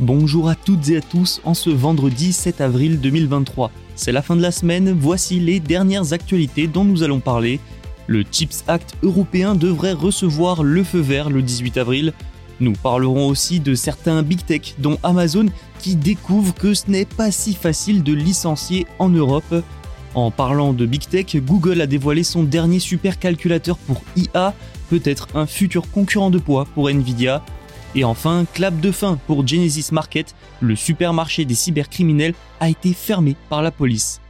Bonjour à toutes et à tous en ce vendredi 7 avril 2023. C'est la fin de la semaine, voici les dernières actualités dont nous allons parler. Le Chips Act européen devrait recevoir le feu vert le 18 avril. Nous parlerons aussi de certains big tech dont Amazon qui découvrent que ce n'est pas si facile de licencier en Europe. En parlant de big tech, Google a dévoilé son dernier supercalculateur pour IA, peut-être un futur concurrent de poids pour Nvidia. Et enfin, clap de fin pour Genesis Market, le supermarché des cybercriminels a été fermé par la police.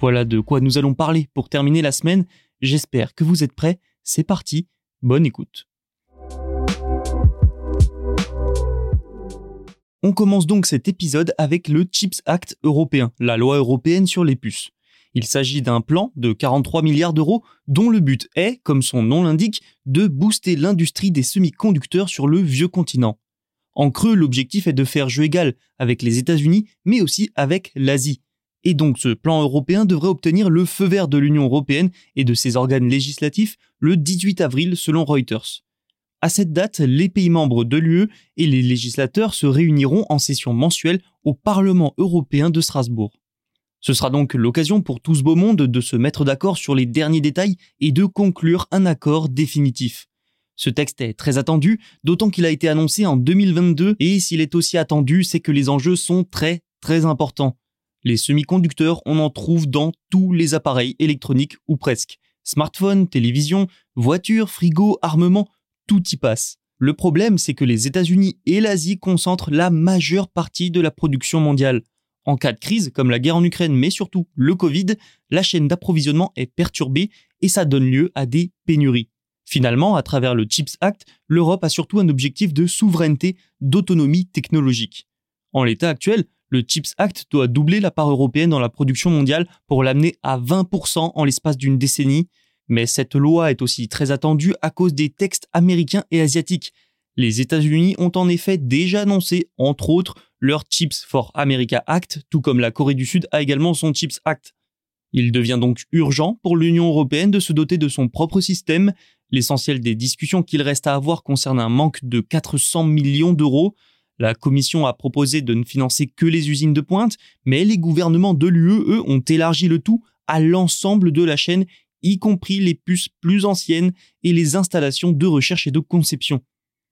Voilà de quoi nous allons parler pour terminer la semaine. J'espère que vous êtes prêts. C'est parti. Bonne écoute. On commence donc cet épisode avec le Chips Act européen, la loi européenne sur les puces. Il s'agit d'un plan de 43 milliards d'euros dont le but est, comme son nom l'indique, de booster l'industrie des semi-conducteurs sur le vieux continent. En creux, l'objectif est de faire jeu égal avec les États-Unis, mais aussi avec l'Asie. Et donc ce plan européen devrait obtenir le feu vert de l'Union européenne et de ses organes législatifs le 18 avril selon Reuters. À cette date, les pays membres de l'UE et les législateurs se réuniront en session mensuelle au Parlement européen de Strasbourg. Ce sera donc l'occasion pour tout ce beau monde de se mettre d'accord sur les derniers détails et de conclure un accord définitif. Ce texte est très attendu, d'autant qu'il a été annoncé en 2022 et s'il est aussi attendu, c'est que les enjeux sont très très importants. Les semi-conducteurs, on en trouve dans tous les appareils électroniques ou presque. Smartphones, télévision, voitures, frigo, armement, tout y passe. Le problème, c'est que les États-Unis et l'Asie concentrent la majeure partie de la production mondiale. En cas de crise, comme la guerre en Ukraine, mais surtout le Covid, la chaîne d'approvisionnement est perturbée et ça donne lieu à des pénuries. Finalement, à travers le CHIPS Act, l'Europe a surtout un objectif de souveraineté, d'autonomie technologique. En l'état actuel, le CHIPS Act doit doubler la part européenne dans la production mondiale pour l'amener à 20% en l'espace d'une décennie, mais cette loi est aussi très attendue à cause des textes américains et asiatiques. Les États-Unis ont en effet déjà annoncé, entre autres, leur Chips for America Act, tout comme la Corée du Sud a également son Chips Act. Il devient donc urgent pour l'Union européenne de se doter de son propre système. L'essentiel des discussions qu'il reste à avoir concerne un manque de 400 millions d'euros. La Commission a proposé de ne financer que les usines de pointe, mais les gouvernements de l'UE, eux, ont élargi le tout à l'ensemble de la chaîne, y compris les puces plus anciennes et les installations de recherche et de conception.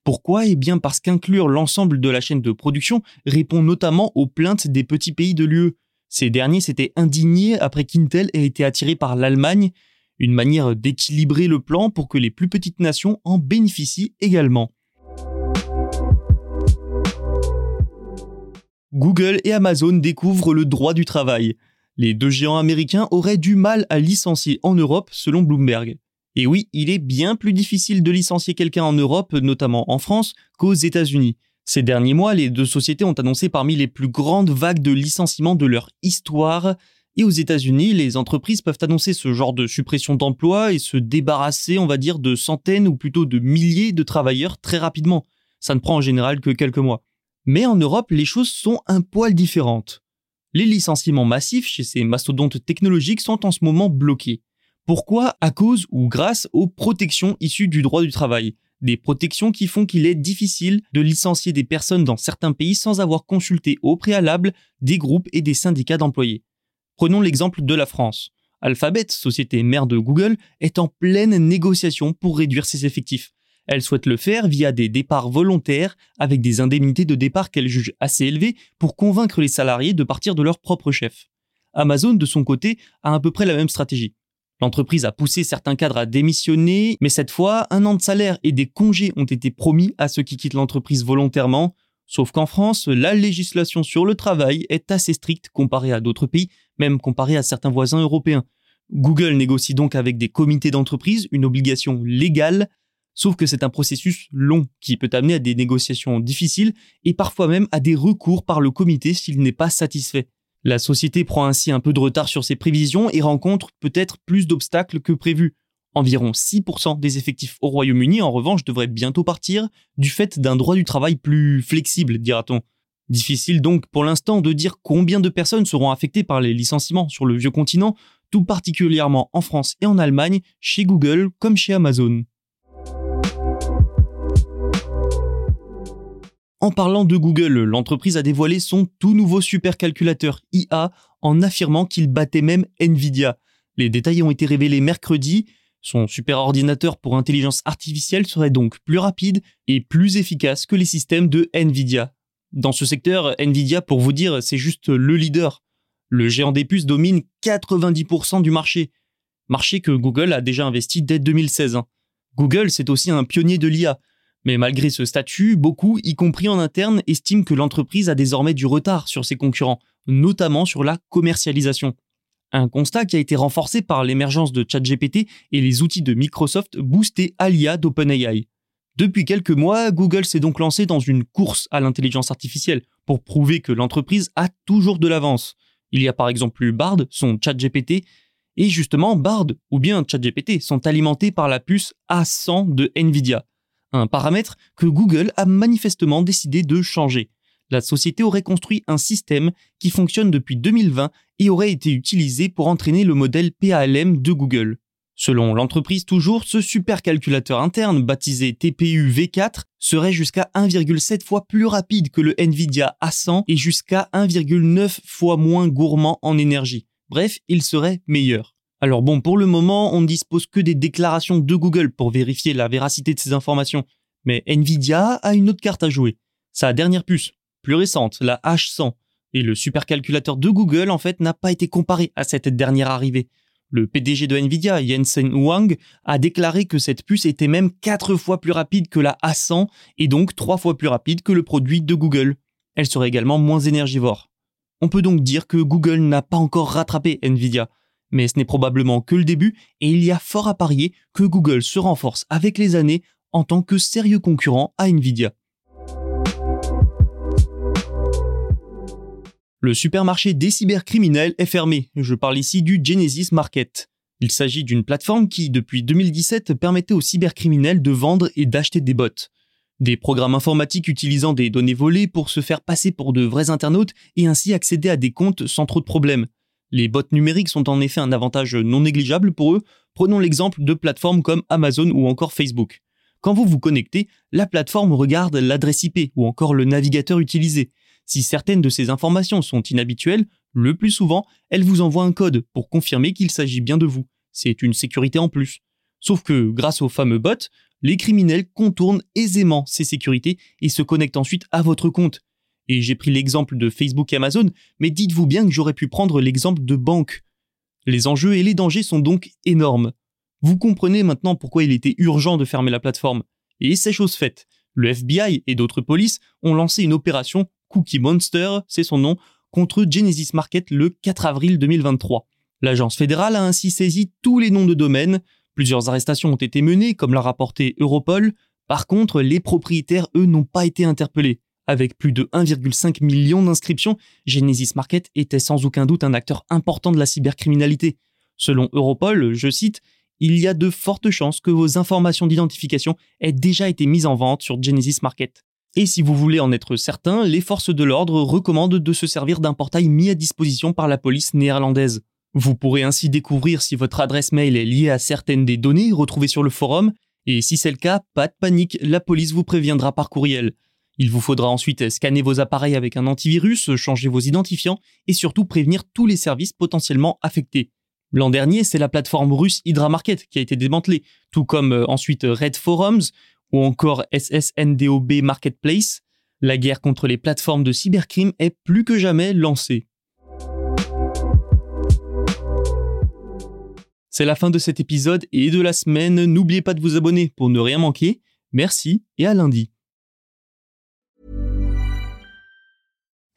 Pourquoi? Eh bien parce qu'inclure l'ensemble de la chaîne de production répond notamment aux plaintes des petits pays de l'UE. Ces derniers s'étaient indignés après qu'Intel ait été attiré par l'Allemagne, une manière d'équilibrer le plan pour que les plus petites nations en bénéficient également. Google et Amazon découvrent le droit du travail. Les deux géants américains auraient du mal à licencier en Europe selon Bloomberg. Et oui, il est bien plus difficile de licencier quelqu'un en Europe, notamment en France, qu'aux États-Unis. Ces derniers mois, les deux sociétés ont annoncé parmi les plus grandes vagues de licenciements de leur histoire. Et aux États-Unis, les entreprises peuvent annoncer ce genre de suppression d'emplois et se débarrasser, on va dire, de centaines ou plutôt de milliers de travailleurs très rapidement. Ça ne prend en général que quelques mois. Mais en Europe, les choses sont un poil différentes. Les licenciements massifs chez ces mastodontes technologiques sont en ce moment bloqués. Pourquoi? À cause ou grâce aux protections issues du droit du travail. Des protections qui font qu'il est difficile de licencier des personnes dans certains pays sans avoir consulté au préalable des groupes et des syndicats d'employés. Prenons l'exemple de la France. Alphabet, société mère de Google, est en pleine négociation pour réduire ses effectifs. Elle souhaite le faire via des départs volontaires avec des indemnités de départ qu'elle juge assez élevées pour convaincre les salariés de partir de leur propre chef. Amazon, de son côté, a à peu près la même stratégie. L'entreprise a poussé certains cadres à démissionner, mais cette fois, un an de salaire et des congés ont été promis à ceux qui quittent l'entreprise volontairement. Sauf qu'en France, la législation sur le travail est assez stricte comparée à d'autres pays, même comparée à certains voisins européens. Google négocie donc avec des comités d'entreprise une obligation légale, sauf que c'est un processus long qui peut amener à des négociations difficiles et parfois même à des recours par le comité s'il n'est pas satisfait. La société prend ainsi un peu de retard sur ses prévisions et rencontre peut-être plus d'obstacles que prévu. Environ 6% des effectifs au Royaume-Uni, en revanche, devraient bientôt partir du fait d'un droit du travail plus flexible, dira-t-on. Difficile donc pour l'instant de dire combien de personnes seront affectées par les licenciements sur le vieux continent, tout particulièrement en France et en Allemagne, chez Google comme chez Amazon. En parlant de Google, l'entreprise a dévoilé son tout nouveau supercalculateur IA en affirmant qu'il battait même Nvidia. Les détails ont été révélés mercredi. Son superordinateur pour intelligence artificielle serait donc plus rapide et plus efficace que les systèmes de Nvidia. Dans ce secteur, Nvidia, pour vous dire, c'est juste le leader. Le géant des puces domine 90% du marché. Marché que Google a déjà investi dès 2016. Google, c'est aussi un pionnier de l'IA. Mais malgré ce statut, beaucoup, y compris en interne, estiment que l'entreprise a désormais du retard sur ses concurrents, notamment sur la commercialisation. Un constat qui a été renforcé par l'émergence de ChatGPT et les outils de Microsoft boostés à l'IA d'OpenAI. Depuis quelques mois, Google s'est donc lancé dans une course à l'intelligence artificielle pour prouver que l'entreprise a toujours de l'avance. Il y a par exemple Bard, son ChatGPT, et justement Bard ou bien ChatGPT sont alimentés par la puce A100 de Nvidia, un paramètre que Google a manifestement décidé de changer. La société aurait construit un système qui fonctionne depuis 2020 et aurait été utilisé pour entraîner le modèle PALM de Google. Selon l'entreprise toujours, ce supercalculateur interne, baptisé TPU V4, serait jusqu'à 1,7 fois plus rapide que le Nvidia A100 et jusqu'à 1,9 fois moins gourmand en énergie. Bref, il serait meilleur. Alors bon, pour le moment, on ne dispose que des déclarations de Google pour vérifier la véracité de ces informations. Mais Nvidia a une autre carte à jouer. Sa dernière puce, plus récente, la H100, et le supercalculateur de Google en fait n'a pas été comparé à cette dernière arrivée. Le PDG de Nvidia, Jensen Huang, a déclaré que cette puce était même 4 fois plus rapide que la A100 et donc 3 fois plus rapide que le produit de Google. Elle serait également moins énergivore. On peut donc dire que Google n'a pas encore rattrapé Nvidia, mais ce n'est probablement que le début et il y a fort à parier que Google se renforce avec les années en tant que sérieux concurrent à Nvidia. Le supermarché des cybercriminels est fermé. Je parle ici du Genesis Market. Il s'agit d'une plateforme qui, depuis 2017, permettait aux cybercriminels de vendre et d'acheter des bots. Des programmes informatiques utilisant des données volées pour se faire passer pour de vrais internautes et ainsi accéder à des comptes sans trop de problèmes. Les bots numériques sont en effet un avantage non négligeable pour eux. Prenons l'exemple de plateformes comme Amazon ou encore Facebook. Quand vous vous connectez, la plateforme regarde l'adresse IP ou encore le navigateur utilisé si certaines de ces informations sont inhabituelles, le plus souvent, elle vous envoie un code pour confirmer qu'il s'agit bien de vous. C'est une sécurité en plus. Sauf que, grâce aux fameux bots, les criminels contournent aisément ces sécurités et se connectent ensuite à votre compte. Et j'ai pris l'exemple de Facebook et Amazon, mais dites-vous bien que j'aurais pu prendre l'exemple de banque. Les enjeux et les dangers sont donc énormes. Vous comprenez maintenant pourquoi il était urgent de fermer la plateforme. Et c'est chose faite. Le FBI et d'autres polices ont lancé une opération Cookie Monster, c'est son nom, contre Genesis Market le 4 avril 2023. L'agence fédérale a ainsi saisi tous les noms de domaine. Plusieurs arrestations ont été menées, comme l'a rapporté Europol. Par contre, les propriétaires, eux, n'ont pas été interpellés. Avec plus de 1,5 million d'inscriptions, Genesis Market était sans aucun doute un acteur important de la cybercriminalité. Selon Europol, je cite, il y a de fortes chances que vos informations d'identification aient déjà été mises en vente sur Genesis Market. Et si vous voulez en être certain, les forces de l'ordre recommandent de se servir d'un portail mis à disposition par la police néerlandaise. Vous pourrez ainsi découvrir si votre adresse mail est liée à certaines des données retrouvées sur le forum, et si c'est le cas, pas de panique, la police vous préviendra par courriel. Il vous faudra ensuite scanner vos appareils avec un antivirus, changer vos identifiants et surtout prévenir tous les services potentiellement affectés. L'an dernier, c'est la plateforme russe Hydra Market qui a été démantelée, tout comme euh, ensuite Red Forums ou encore SSNDOB Marketplace, la guerre contre les plateformes de cybercrime est plus que jamais lancée. C'est la fin de cet épisode et de la semaine. N'oubliez pas de vous abonner pour ne rien manquer. Merci et à lundi.